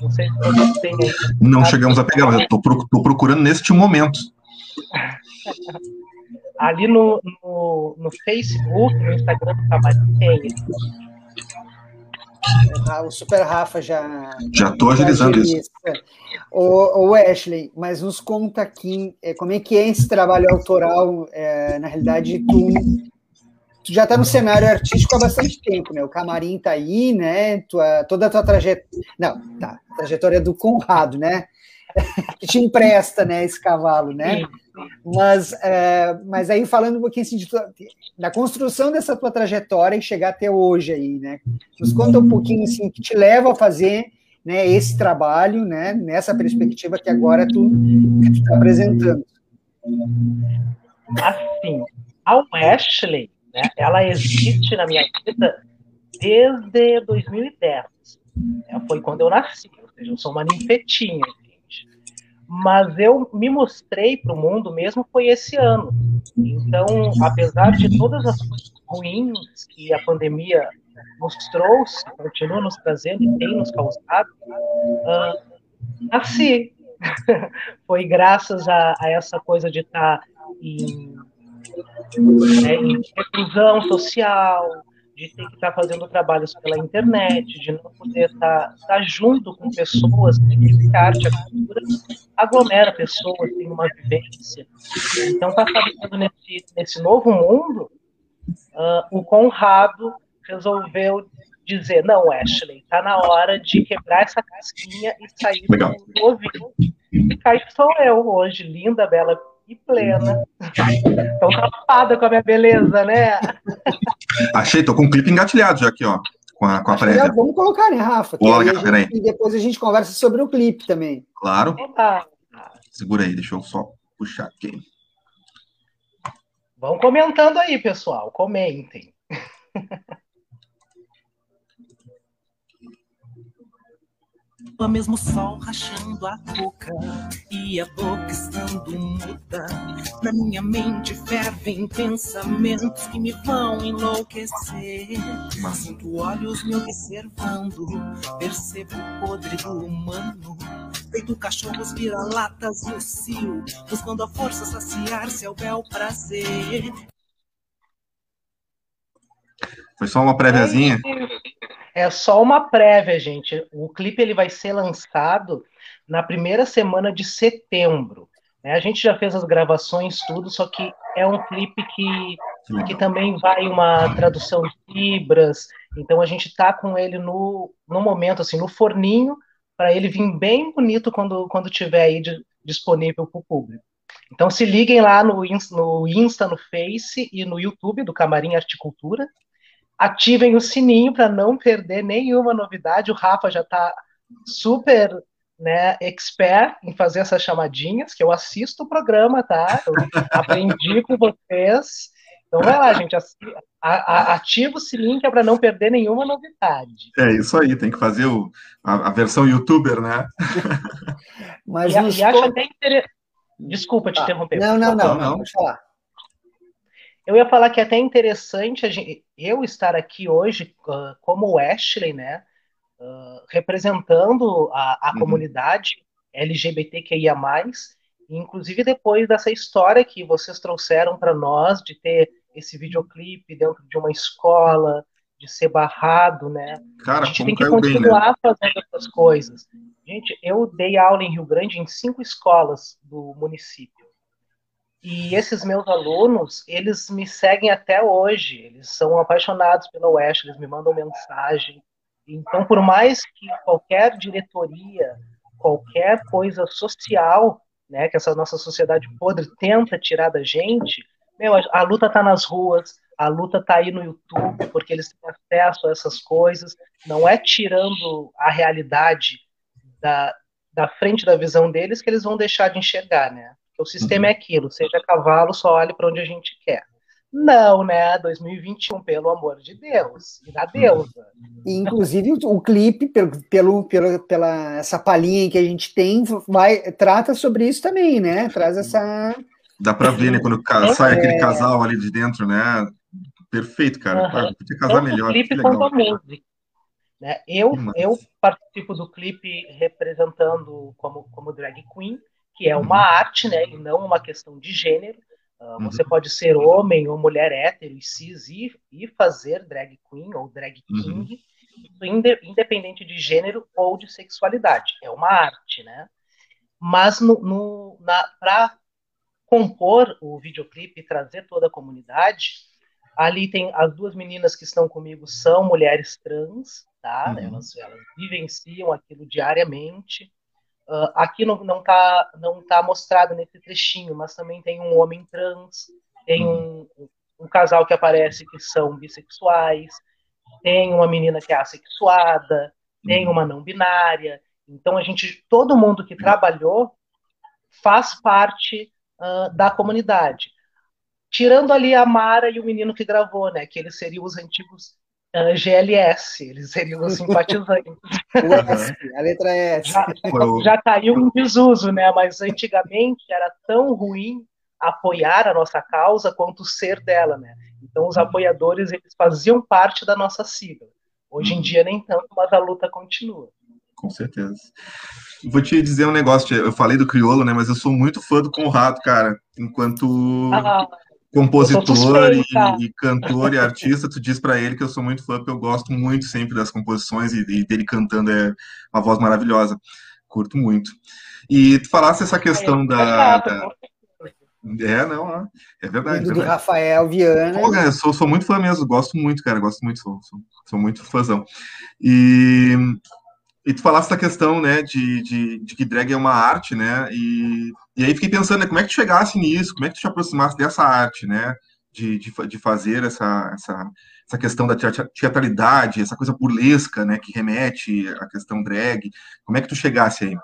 Não sei se vocês têm aí. Não chegamos a pegar, mas eu estou procurando neste momento. Ali no, no, no Facebook, no Instagram do Camarim, tem o Super Rafa já. Já estou agilizando isso. O, o Ashley, mas nos conta aqui é, como é que é esse trabalho autoral. É, na realidade, tu, tu já está no cenário artístico há bastante tempo, né? O camarim está aí, né? Tua, toda a tua trajetória. Não, tá. A trajetória do Conrado, né? que te empresta, né, esse cavalo, né? Mas, é, mas aí falando um pouquinho assim, de da construção dessa tua trajetória e chegar até hoje aí, né? Nos conta um pouquinho assim que te leva a fazer né, esse trabalho, né, nessa perspectiva que agora tu está apresentando. Assim, a Wesley, né, ela existe na minha vida desde 2010. Né, foi quando eu nasci, ou seja, eu sou uma ninfetinha mas eu me mostrei para o mundo mesmo foi esse ano. Então, apesar de todas as coisas ruins que a pandemia nos trouxe, continua nos trazendo e tem nos causado, uh, nasci. foi graças a, a, essa coisa de estar em, né, em reclusão social, de ter que estar fazendo trabalhos pela internet, de não poder estar, estar junto com pessoas, porque a arte, a cultura aglomera pessoas, tem uma vivência. Então, está estabelecendo nesse, nesse novo mundo, uh, o Conrado resolveu dizer, não, Ashley, está na hora de quebrar essa casquinha e sair Legal. do ouvido. E cá sou eu hoje, linda, bela e plena. Tão tapada com a minha beleza, né? Achei, tô com um clipe engatilhado já aqui, ó. Com a, com a prévia. Vamos colocar, né, Rafa? Vou largar, peraí. E depois a gente conversa sobre o clipe também. Claro. Segura aí, deixa eu só puxar aqui. Vão comentando aí, pessoal. Comentem. O mesmo sol rachando a boca e a boca estando muda. Na minha mente fervem pensamentos que me vão enlouquecer. Mas sinto olhos me observando, percebo o podre do humano. Feito cachorros vira-latas no cio, buscando a força saciar seu bel prazer. Foi só uma préviazinha? É só uma prévia, gente. O clipe ele vai ser lançado na primeira semana de setembro. Né? A gente já fez as gravações, tudo, só que é um clipe que, que também vai uma tradução de libras. Então a gente tá com ele no, no momento, assim, no forninho, para ele vir bem bonito quando, quando tiver aí de, disponível para o público. Então se liguem lá no, no Insta, no Face e no YouTube do Camarim Articultura ativem o sininho para não perder nenhuma novidade. O Rafa já está super né, expert em fazer essas chamadinhas, que eu assisto o programa, tá? Eu aprendi com vocês. Então vai lá, gente, ativa o sininho que é para não perder nenhuma novidade. É isso aí, tem que fazer o, a, a versão youtuber, né? Mas e, e acho até interessante. Desculpa te ah, interromper. Não, não, não, não, não. falar. Eu ia falar que é até interessante gente, eu estar aqui hoje uh, como Ashley, né? Uh, representando a, a uhum. comunidade LGBTQIA, inclusive depois dessa história que vocês trouxeram para nós de ter esse videoclipe dentro de uma escola, de ser barrado, né? Cara, a gente tem que continuar bem, né? fazendo essas coisas. Gente, eu dei aula em Rio Grande em cinco escolas do município. E esses meus alunos, eles me seguem até hoje, eles são apaixonados pela Oeste, eles me mandam mensagem. Então, por mais que qualquer diretoria, qualquer coisa social, né, que essa nossa sociedade podre tenta tirar da gente, meu, a, luta está nas ruas, a luta está aí no YouTube, porque eles têm acesso a essas coisas, não é tirando a realidade da, da frente da visão deles que eles vão deixar de enxergar, né? Porque o sistema uhum. é aquilo, seja cavalo, só olhe para onde a gente quer. Não, né? 2021, pelo amor de Deus. E da deusa. inclusive, o, o clipe, pelo, pelo, pelo, pela essa palhinha que a gente tem, vai, trata sobre isso também, né? Traz essa. Dá para ver, né? Quando sai é... aquele casal ali de dentro, né? Perfeito, cara. Uhum. Podia casar Tanto melhor. clipe quanto a música. Né? Eu, eu participo do clipe representando como, como drag queen, que é uma uhum. arte, né? E não uma questão de gênero. Uh, você uhum. pode ser homem ou mulher hétero e cis e, e fazer drag queen ou drag uhum. king, uhum. independente de gênero ou de sexualidade. É uma arte, né? Mas no, no para compor o videoclipe e trazer toda a comunidade, ali tem as duas meninas que estão comigo são mulheres trans, tá? Uhum. Elas, elas vivenciam aquilo diariamente. Uh, aqui não, não, tá, não tá mostrado nesse trechinho, mas também tem um homem trans, tem um, um casal que aparece que são bissexuais, tem uma menina que é assexuada, tem uma não binária. Então a gente, todo mundo que trabalhou faz parte uh, da comunidade. Tirando ali a Mara e o menino que gravou, né? Que eles seriam os antigos uh, GLS, eles seriam os simpatizantes. a letra S. Já, já caiu em desuso, né? Mas antigamente era tão ruim apoiar a nossa causa quanto ser dela, né? Então os apoiadores eles faziam parte da nossa sigla. Hoje em dia nem tanto, mas a luta continua. Com certeza. Vou te dizer um negócio, eu falei do Criolo, né? Mas eu sou muito fã do Conrado, cara. Enquanto ah, compositor e, e, cantor e artista, tu diz para ele que eu sou muito fã, porque eu gosto muito sempre das composições e, e, dele cantando é uma voz maravilhosa. Curto muito. E tu falasse essa questão é, da, da... É, não, é verdade. Do verdade. Rafael Viana. Pô, eu sou, sou, muito fã mesmo, gosto muito, cara, gosto muito, sou, sou, sou muito fãzão. E, e tu falaste da questão, né, de, de, de, que drag é uma arte, né, e e aí fiquei pensando, né, como é que tu chegasse nisso, como é que tu te aproximasse dessa arte, né? De, de, de fazer essa, essa, essa questão da teatralidade, essa coisa burlesca, né? Que remete à questão drag. Como é que tu chegasse aí?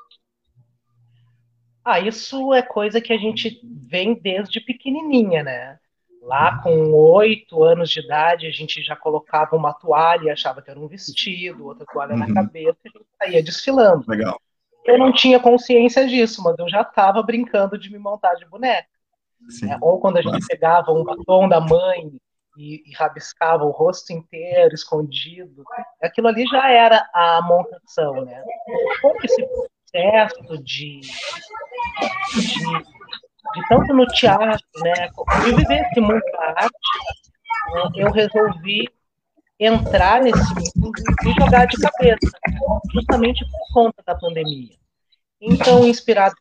Ah, isso é coisa que a gente vem desde pequenininha, né? Lá com oito anos de idade, a gente já colocava uma toalha e achava que era um vestido, outra toalha uhum. na cabeça, e a gente saía desfilando. Legal eu não tinha consciência disso, mas eu já estava brincando de me montar de boneca. É, ou quando a gente Nossa. pegava um batom da mãe e, e, rabiscava o rosto inteiro, escondido, aquilo ali já era a montação, né? Todo esse processo de, de, de tanto no teatro, né, de viver esse mundo da arte, eu resolvi entrar nesse mundo e jogar de cabeça, justamente por conta da pandemia. Então, inspirado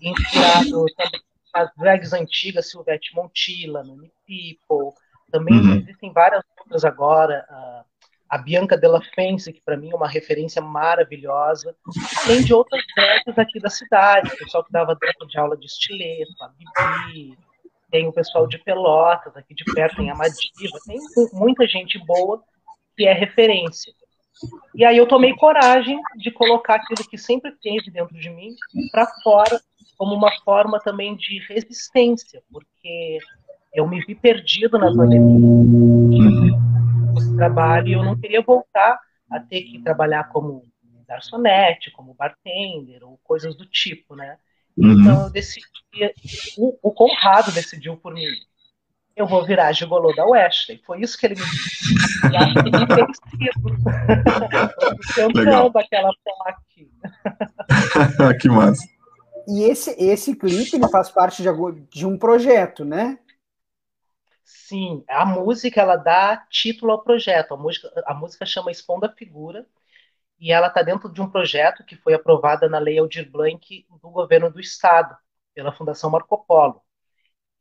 em inspirado também nas drags antigas, Silvete Montilla, Nani People, também uhum. existem várias outras agora, uh, a Bianca Della Fence, que para mim é uma referência maravilhosa, além de outras drags aqui da cidade, o pessoal que dava dentro de aula de estileto, a Bibi, tem o pessoal de Pelotas, aqui de perto tem a Madiva, tem muita gente boa que é referência. E aí eu tomei coragem de colocar aquilo que sempre teve dentro de mim para fora, como uma forma também de resistência, porque eu me vi perdido na pandemia. Trabalho e eu não queria voltar a ter que trabalhar como garçonete, como bartender ou coisas do tipo, né? Uhum. Então eu decidi, o, o Conrado decidiu por mim. Eu vou virar gigolô da Wesley. Foi isso que ele me disse. E acho que me tem sido. Cantando aquela plaque. que massa. E esse, esse clipe ele faz parte de, de um projeto, né? Sim, a música ela dá título ao projeto. A música, a música chama Esponda Figura e ela está dentro de um projeto que foi aprovada na Lei Aldir Blanc do governo do estado. pela Fundação Marco Polo.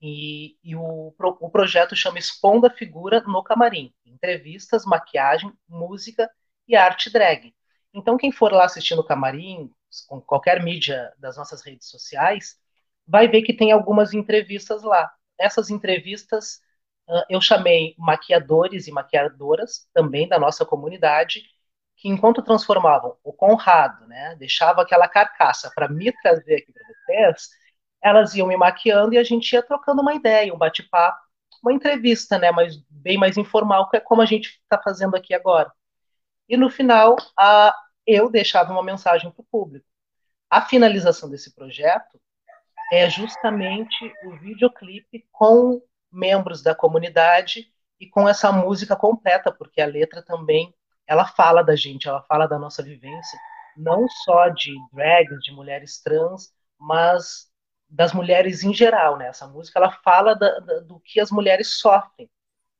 E, e o, o projeto chama Expondo a Figura no Camarim. Entrevistas, maquiagem, música e arte drag. Então, quem for lá assistir no Camarim, com qualquer mídia das nossas redes sociais, vai ver que tem algumas entrevistas lá. Essas entrevistas eu chamei maquiadores e maquiadoras também da nossa comunidade, que enquanto transformavam o Conrado, né, deixava aquela carcaça para me trazer aqui para vocês, elas iam me maquiando e a gente ia trocando uma ideia, um bate-papo, uma entrevista, né, mas bem mais informal, que é como a gente está fazendo aqui agora. E no final, a, eu deixava uma mensagem para o público. A finalização desse projeto é justamente o videoclipe com membros da comunidade e com essa música completa, porque a letra também ela fala da gente, ela fala da nossa vivência, não só de drags, de mulheres trans, mas das mulheres em geral, né? Essa música ela fala da, da, do que as mulheres sofrem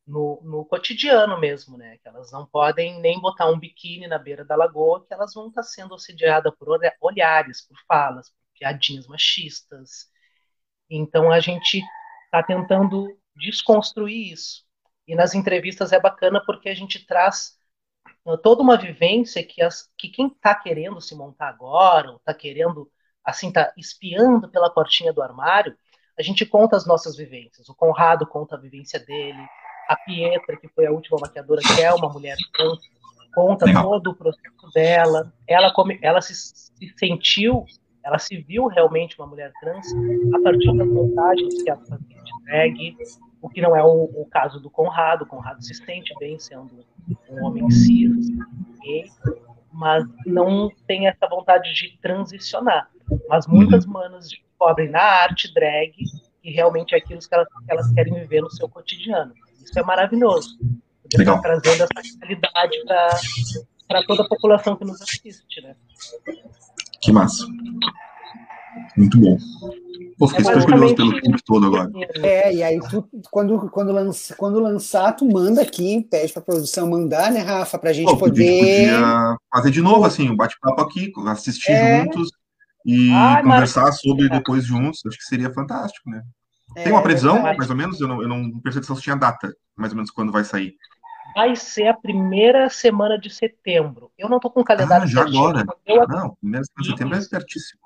no, no, cotidiano mesmo, né? Que elas não podem nem botar um biquíni na beira da lagoa, que elas vão estar sendo assediadas por olhares, por falas, por piadinhas machistas. Então a gente está tentando desconstruir isso. E nas entrevistas é bacana porque a gente traz uh, toda uma vivência que, as, que quem está querendo se montar agora, ou está querendo, assim, tá espiando pela portinha do armário, a gente conta as nossas vivências. O Conrado conta a vivência dele, a Pietra, que foi a última maquiadora, que é uma mulher trans, conta Legal. todo o processo dela. Ela, come, ela se, se sentiu ela se viu realmente uma mulher trans a partir das montagens que ela fazia de drag, o que não é o, o, caso do Conrado. O Conrado se sente bem sendo um homem cis, gay, mas não tem essa vontade de transicionar. Mas muitas uhum. manas descobrem na arte drag que realmente é aquilo que elas, que elas querem viver no seu cotidiano. Isso é maravilhoso. Legal. trazendo essa realidade para toda a população que nos assiste, né? Que massa. Muito bom. Pô, fiquei é super curioso pelo tempo todo agora. É, e aí tu, quando, quando, lança, quando lançar, tu manda aqui, pede pra produção mandar, né, Rafa, pra gente Pô, poder... Podia fazer de novo, assim, um bate-papo aqui, assistir é... juntos e Ai, conversar mas... sobre depois juntos, acho que seria fantástico, né? É, Tem uma previsão, mais ou menos? Eu não, eu não percebi se tinha data, mais ou menos, quando vai sair vai ser a primeira semana de setembro. Eu não estou com o calendário ah, já certinho, agora. Eu... Não, primeira semana de setembro é certíssimo.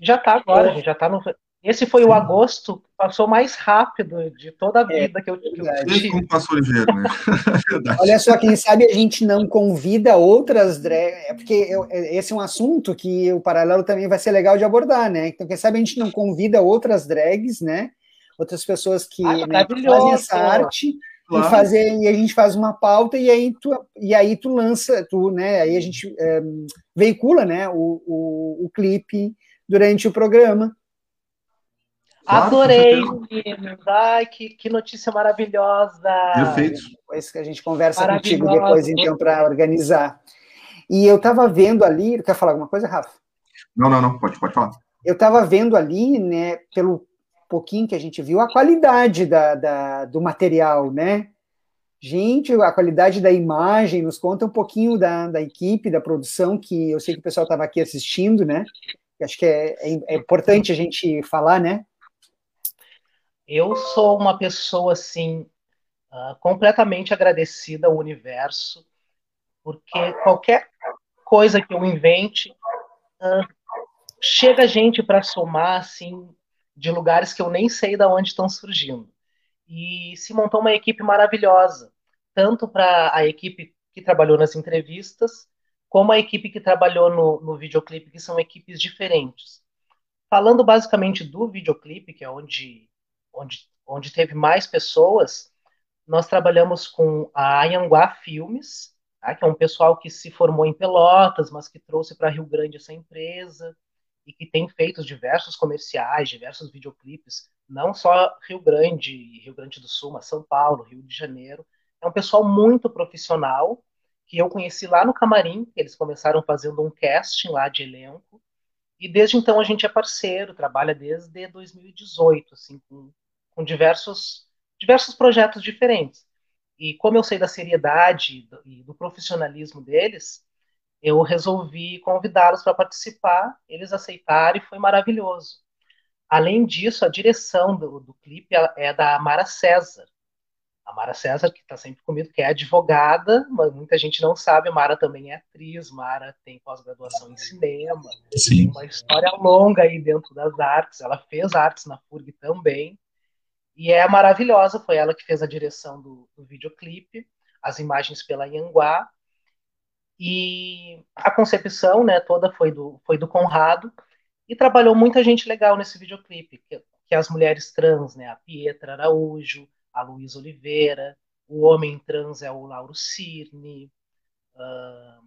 Já está agora, gente, já está no. Esse foi o agosto que passou mais rápido de toda a é, vida é, que eu, que eu tive. Como passou ligeiro, né? Olha só, quem sabe a gente não convida outras drag, é porque eu, é, esse é um assunto que o paralelo também vai ser legal de abordar, né? Então, quem sabe a gente não convida outras drags, né? Outras pessoas que ah, né, fazem essa arte Claro. E, fazer, e a gente faz uma pauta e aí tu, e aí tu lança, tu, né? Aí a gente é, veicula né, o, o, o clipe durante o programa. Adorei, meninos. Ai, que, que notícia maravilhosa. Perfeito. Depois que a gente conversa contigo depois, então, para organizar. E eu estava vendo ali. Quer falar alguma coisa, Rafa? Não, não, não, pode, pode falar. Eu estava vendo ali, né, pelo pouquinho que a gente viu, a qualidade da, da, do material, né? Gente, a qualidade da imagem, nos conta um pouquinho da, da equipe, da produção, que eu sei que o pessoal estava aqui assistindo, né? Acho que é, é, é, importante a gente falar, né? Eu sou uma pessoa, assim, uh, completamente agradecida ao universo, porque qualquer coisa que eu invente, uh, chega gente para somar, assim, de lugares que eu nem sei de onde estão surgindo. E se montou uma equipe maravilhosa, tanto para a equipe que trabalhou nas entrevistas, como a equipe que trabalhou no, no videoclipe, que são equipes diferentes. Falando basicamente do videoclipe, que é onde, onde, onde teve mais pessoas, nós trabalhamos com a Anhanguá Filmes, tá? que é um pessoal que se formou em Pelotas, mas que trouxe para Rio Grande essa empresa e que tem feito diversos comerciais, diversos videoclipes, não só Rio Grande, Rio Grande do Sul, mas São Paulo, Rio de Janeiro. É um pessoal muito profissional que eu conheci lá no Camarim, eles começaram fazendo um casting lá de elenco, e desde então a gente é parceiro, trabalha desde 2018, assim, com, com diversos, diversos projetos diferentes. E como eu sei da seriedade e do profissionalismo deles, eu resolvi convidá-los para participar, eles aceitaram e foi maravilhoso. além disso, a direção do, do clipe é da Mara César. A Mara César, que está sempre comigo, que é advogada, mas muita gente não sabe, Mara também é atriz, Mara tem pós-graduação em cinema, Sim. tem uma história longa aí dentro das artes, ela fez artes na FURG também, e é maravilhosa, foi ela que fez a direção do, do videoclipe, as imagens pela Yanguá, e a concepção né, toda foi do, foi do Conrado, e trabalhou muita gente legal nesse videoclipe, que, que é as mulheres trans, né, a Pietra Araújo, a Luísa Oliveira, o homem trans é o Lauro Cirne, uh,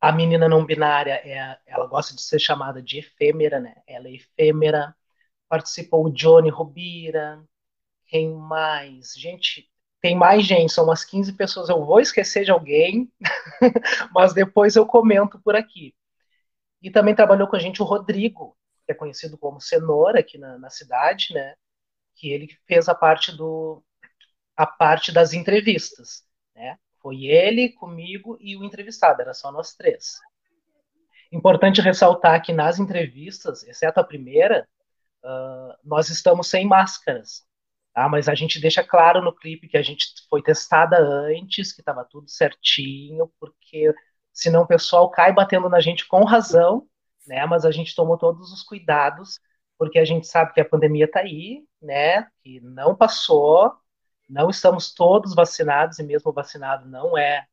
a menina não binária, é, ela gosta de ser chamada de efêmera, né? Ela é efêmera. Participou o Johnny Robira. Quem mais? Gente, tem mais gente, são umas 15 pessoas. Eu vou esquecer de alguém, mas depois eu comento por aqui. E também trabalhou com a gente o Rodrigo, que é conhecido como Cenoura aqui na, na cidade, né? Que ele fez a parte do a parte das entrevistas, né? Foi ele comigo e o entrevistado, era só nós três. Importante ressaltar que nas entrevistas, exceto a primeira, uh, nós estamos sem máscaras, tá? Mas a gente deixa claro no clipe que a gente foi testada antes, que estava tudo certinho, porque senão o pessoal cai batendo na gente com razão, né? Mas a gente tomou todos os cuidados porque a gente sabe que a pandemia está aí, né? Que não passou, não estamos todos vacinados e mesmo vacinado não é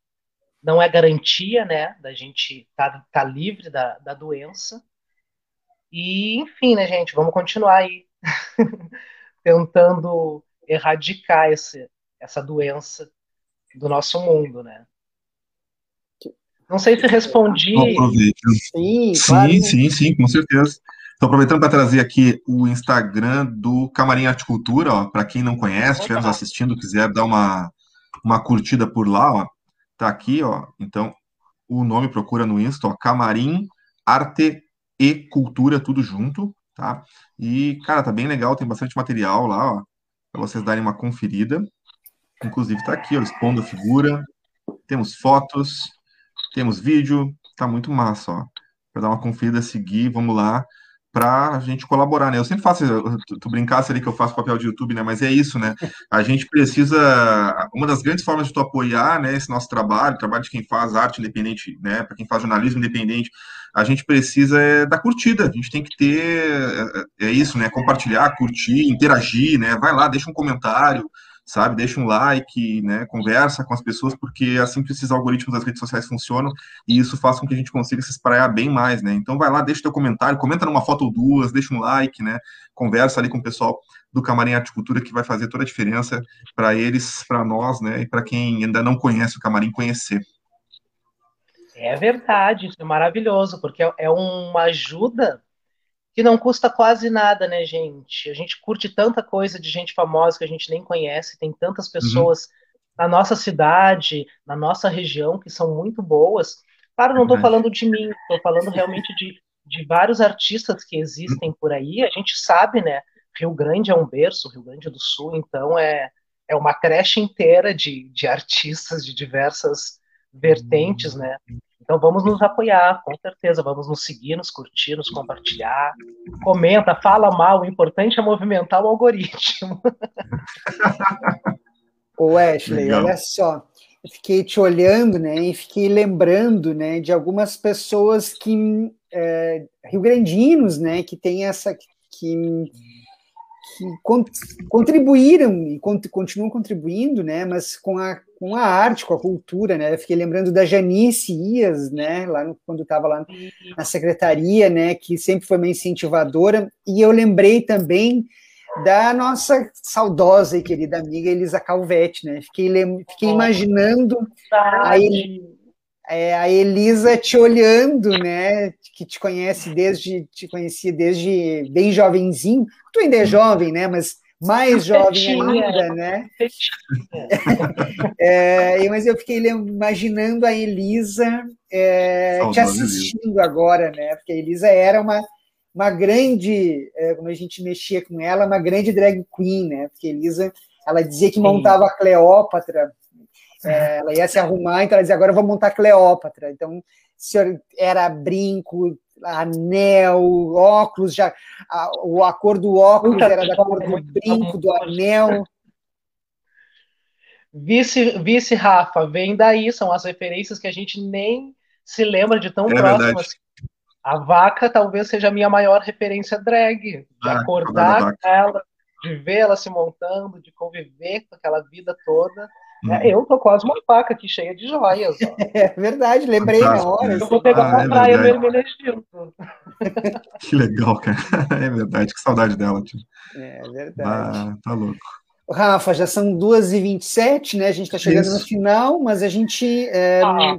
não é garantia, né? Da gente estar tá, tá livre da, da doença. E enfim, né, gente? Vamos continuar aí tentando erradicar esse, essa doença do nosso mundo, né? Não sei se respondi. Sim, claro. sim, sim, sim, com certeza. Estou aproveitando para trazer aqui o Instagram do Camarim Arte Cultura, para quem não conhece, estiver nos assistindo, quiser dar uma, uma curtida por lá, ó, tá aqui, ó. Então, o nome procura no Insta, ó, Camarim Arte e Cultura, tudo junto, tá? E, cara, tá bem legal, tem bastante material lá, ó, para vocês darem uma conferida. Inclusive, tá aqui, ó, expondo a figura, temos fotos, temos vídeo, tá muito massa, ó. Para dar uma conferida, seguir, vamos lá para a gente colaborar, né? Eu sempre faço, tu, tu brincasse ali que eu faço papel de YouTube, né? Mas é isso, né? A gente precisa, uma das grandes formas de tu apoiar, né, esse nosso trabalho, o trabalho de quem faz arte independente, né, para quem faz jornalismo independente, a gente precisa é, da curtida, a gente tem que ter, é, é isso, né? Compartilhar, curtir, interagir, né? Vai lá, deixa um comentário, sabe? Deixa um like, né? Conversa com as pessoas, porque assim que esses algoritmos das redes sociais funcionam e isso faz com que a gente consiga se espraiar bem mais, né? Então vai lá, deixa teu comentário, comenta numa foto ou duas, deixa um like, né? Conversa ali com o pessoal do Camarim Arte Cultura que vai fazer toda a diferença para eles, para nós, né? E para quem ainda não conhece o Camarim conhecer. É verdade, isso é maravilhoso, porque é uma ajuda que não custa quase nada, né, gente? A gente curte tanta coisa de gente famosa que a gente nem conhece, tem tantas uhum. pessoas uhum. na nossa cidade, na nossa região, que são muito boas. Claro, não estou falando de mim, estou falando realmente de, de vários artistas que existem por aí. A gente sabe, né? Rio Grande é um berço, Rio Grande do Sul, então é, é uma creche inteira de, de artistas de diversas vertentes, né? Então vamos nos apoiar, com certeza. Vamos nos seguir, nos curtir, nos compartilhar. Comenta, fala mal. O importante é movimentar o algoritmo. Ô Ashley, Legal. olha só. Eu fiquei te olhando, né? E fiquei lembrando, né, de algumas pessoas que é, rio-grandinos, né, que tem essa que, que contribuíram e continuam contribuindo, né, mas com a com a arte, com a cultura, né? Eu fiquei lembrando da Janice Ias, né? Lá no, quando estava lá na secretaria, né? Que sempre foi uma incentivadora. E eu lembrei também da nossa saudosa e querida amiga Elisa Calvete, né? Fiquei, fiquei imaginando a, é, a Elisa te olhando, né? Que te conhece desde, te conhecia desde bem jovenzinho. Tu ainda é jovem, né? Mas mais jovem ainda, né? é, mas eu fiquei imaginando a Elisa é, te assistindo agora, né? Porque a Elisa era uma, uma grande, é, como a gente mexia com ela, uma grande drag queen, né? Porque a Elisa, ela dizia que montava a Cleópatra, é, ela ia se arrumar, então ela dizia, agora eu vou montar a Cleópatra. Então, era brinco, anel, óculos, já a, a cor do óculos era da cor do brinco, do anel. Vice, vice Rafa, vem daí, são as referências que a gente nem se lembra de tão é próximo assim. A vaca talvez seja a minha maior referência drag. De ah, acordar com ela, de ver ela se montando, de conviver com aquela vida toda. Hum. É, eu tô quase uma faca aqui cheia de joias. Ó. É verdade, lembrei na hora. Eu vou pegar ah, uma é praia vermelha junto. Que legal, cara. É verdade, que saudade dela, tio. É verdade. Ah, tá louco. Rafa, já são 2h27, né? A gente está chegando Isso. no final, mas a gente. É, ah.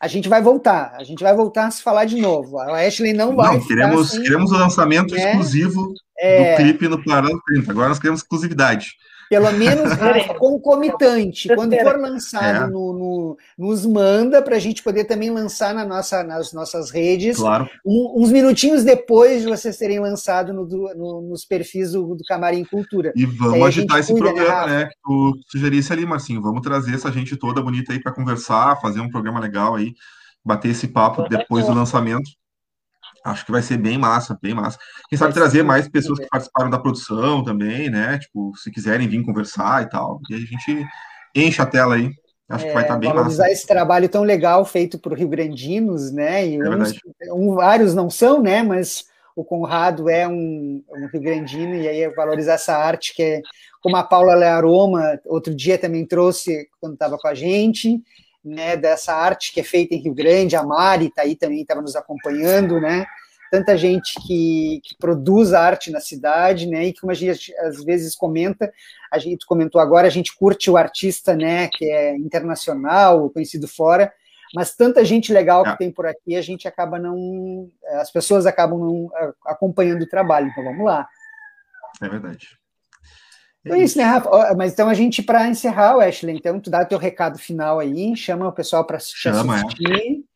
A gente vai voltar, a gente vai voltar a se falar de novo. A Ashley não vai. Não, queremos, sem... queremos o lançamento né? exclusivo é... do clipe no Parado 30. Agora nós queremos exclusividade. Pelo menos concomitante. Quando for lançado, é. no, no, nos manda para a gente poder também lançar na nossa, nas nossas redes. Claro. Um, uns minutinhos depois de vocês terem lançado no, no, nos perfis do, do Camarim Cultura. E vamos agitar esse cuida, né, programa, né? Que tu sugerisse ali, Marcinho. Vamos trazer essa gente toda bonita aí para conversar, fazer um programa legal aí, bater esse papo depois do lançamento. Acho que vai ser bem massa, bem massa. Quem sabe trazer mais pessoas que participaram da produção também, né? Tipo, se quiserem vir conversar e tal. E a gente enche a tela aí. Acho é, que vai estar tá bem valorizar massa. esse trabalho tão legal feito por Rio Grandinos, né? E é uns, um, vários não são, né? Mas o Conrado é um, um Rio Grandino, e aí é valorizar essa arte que é como a Paula Learoma, outro dia também trouxe quando estava com a gente, né, dessa arte que é feita em Rio Grande, a Mari está aí também, estava nos acompanhando, né, tanta gente que, que, produz arte na cidade, né, e que como a gente às vezes comenta, a gente comentou agora, a gente curte o artista, né, que é internacional, conhecido fora, mas tanta gente legal que é. tem por aqui, a gente acaba não, as pessoas acabam não acompanhando o trabalho, então vamos lá. É verdade. Então é isso, né, Rafa? Mas então a gente, para encerrar, Ashley, então tu dá o teu recado final aí, chama o pessoal para assistir. É.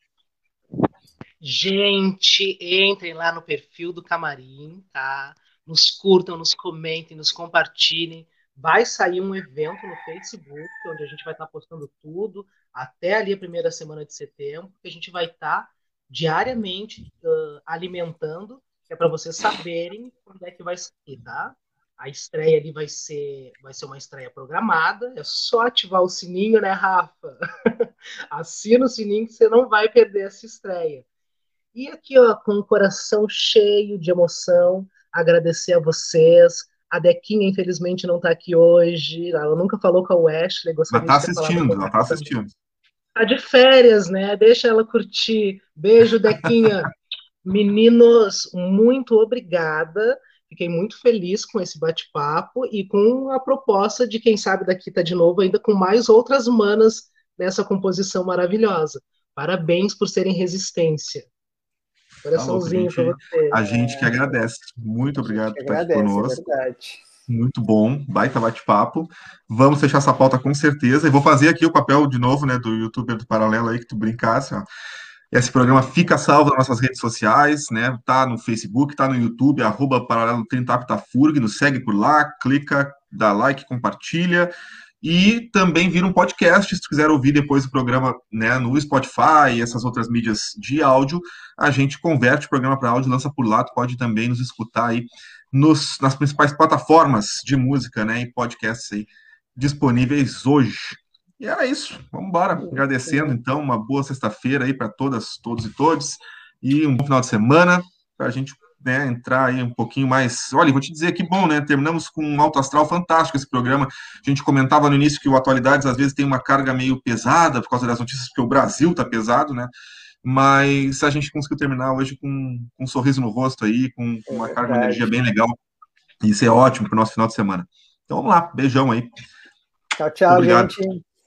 Gente, entrem lá no perfil do Camarim, tá? Nos curtam, nos comentem, nos compartilhem. Vai sair um evento no Facebook, onde a gente vai estar tá postando tudo, até ali a primeira semana de setembro, que a gente vai estar tá diariamente uh, alimentando, que é para vocês saberem quando é que vai sair, tá? A estreia ali vai ser, vai ser uma estreia programada. É só ativar o sininho, né, Rafa? Assina o sininho que você não vai perder essa estreia. E aqui, ó, com o coração cheio de emoção, agradecer a vocês. A Dequinha, infelizmente, não está aqui hoje. Ela nunca falou com a Wesley. Gostaria ela está assistindo, ela está assistindo. Está de férias, né? Deixa ela curtir. Beijo, Dequinha. Meninos, muito obrigada. Fiquei muito feliz com esse bate-papo e com a proposta de, quem sabe, daqui tá de novo, ainda com mais outras manas nessa composição maravilhosa. Parabéns por serem resistência. Coraçãozinho tá para você. A gente que agradece. Muito obrigado por estar aqui é conosco. É muito bom, baita bate-papo. Vamos fechar essa pauta com certeza. E vou fazer aqui o papel de novo, né, do youtuber do Paralelo aí, que tu brincasse, ó. Esse programa fica salvo nas nossas redes sociais, né? Tá no Facebook, tá no YouTube, arroba Paralelo 30 Aptafurg, nos segue por lá, clica, dá like, compartilha. E também vira um podcast, se quiser ouvir depois do programa né, no Spotify e essas outras mídias de áudio, a gente converte o programa para áudio, lança por lá, tu pode também nos escutar aí nos, nas principais plataformas de música né, e podcasts aí disponíveis hoje. E era isso. Vamos embora. Agradecendo, então, uma boa sexta-feira aí para todas, todos e todos. E um bom final de semana para a gente né, entrar aí um pouquinho mais. Olha, vou te dizer que bom, né? Terminamos com um alto astral fantástico esse programa. A gente comentava no início que o Atualidades às vezes tem uma carga meio pesada por causa das notícias, porque o Brasil tá pesado, né? Mas a gente conseguiu terminar hoje com, com um sorriso no rosto aí, com, com uma carga de energia bem legal. Isso é ótimo para o nosso final de semana. Então vamos lá, beijão aí. Tchau, tchau, Obrigado. gente.